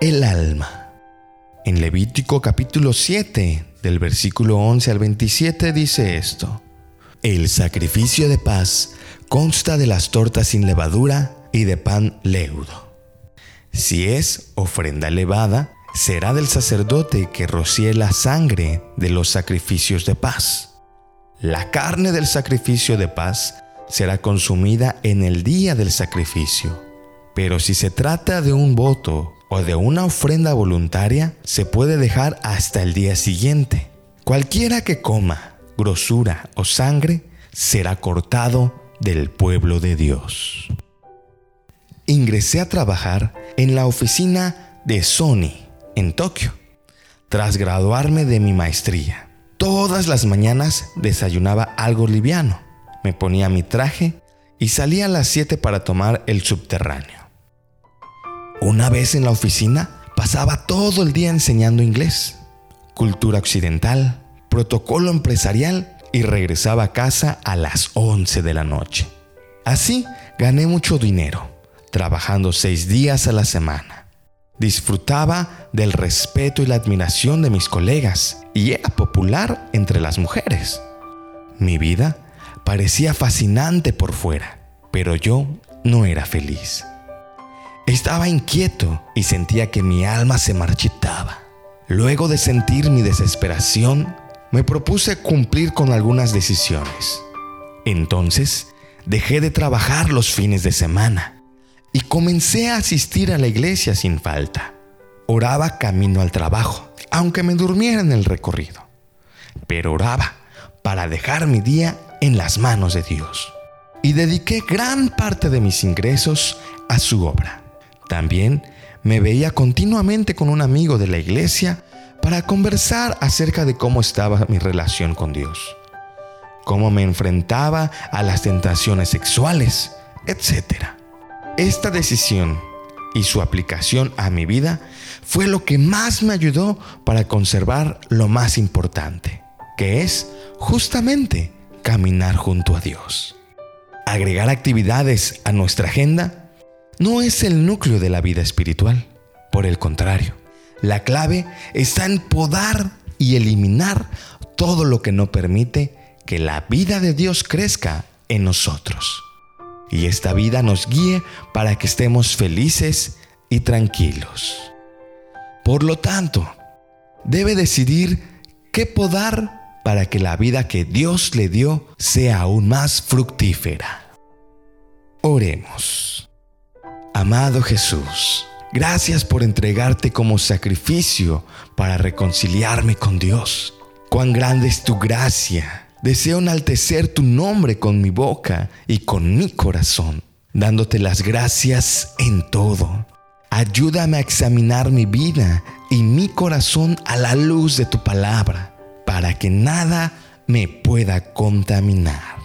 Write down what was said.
el alma. En Levítico capítulo 7, del versículo 11 al 27 dice esto. El sacrificio de paz consta de las tortas sin levadura y de pan leudo. Si es ofrenda elevada, será del sacerdote que rocíe la sangre de los sacrificios de paz. La carne del sacrificio de paz será consumida en el día del sacrificio. Pero si se trata de un voto o de una ofrenda voluntaria, se puede dejar hasta el día siguiente. Cualquiera que coma grosura o sangre será cortado del pueblo de Dios. Ingresé a trabajar en la oficina de Sony en Tokio, tras graduarme de mi maestría. Todas las mañanas desayunaba algo liviano, me ponía mi traje y salía a las 7 para tomar el subterráneo. Una vez en la oficina, pasaba todo el día enseñando inglés, cultura occidental, protocolo empresarial y regresaba a casa a las 11 de la noche. Así gané mucho dinero, trabajando seis días a la semana. Disfrutaba del respeto y la admiración de mis colegas y era popular entre las mujeres. Mi vida parecía fascinante por fuera, pero yo no era feliz. Estaba inquieto y sentía que mi alma se marchitaba. Luego de sentir mi desesperación, me propuse cumplir con algunas decisiones. Entonces, dejé de trabajar los fines de semana y comencé a asistir a la iglesia sin falta. Oraba camino al trabajo, aunque me durmiera en el recorrido. Pero oraba para dejar mi día en las manos de Dios. Y dediqué gran parte de mis ingresos a su obra. También me veía continuamente con un amigo de la iglesia para conversar acerca de cómo estaba mi relación con Dios, cómo me enfrentaba a las tentaciones sexuales, etc. Esta decisión y su aplicación a mi vida fue lo que más me ayudó para conservar lo más importante, que es justamente caminar junto a Dios. Agregar actividades a nuestra agenda no es el núcleo de la vida espiritual, por el contrario, la clave está en podar y eliminar todo lo que no permite que la vida de Dios crezca en nosotros. Y esta vida nos guíe para que estemos felices y tranquilos. Por lo tanto, debe decidir qué podar para que la vida que Dios le dio sea aún más fructífera. Oremos. Amado Jesús, Gracias por entregarte como sacrificio para reconciliarme con Dios. Cuán grande es tu gracia. Deseo enaltecer tu nombre con mi boca y con mi corazón, dándote las gracias en todo. Ayúdame a examinar mi vida y mi corazón a la luz de tu palabra, para que nada me pueda contaminar.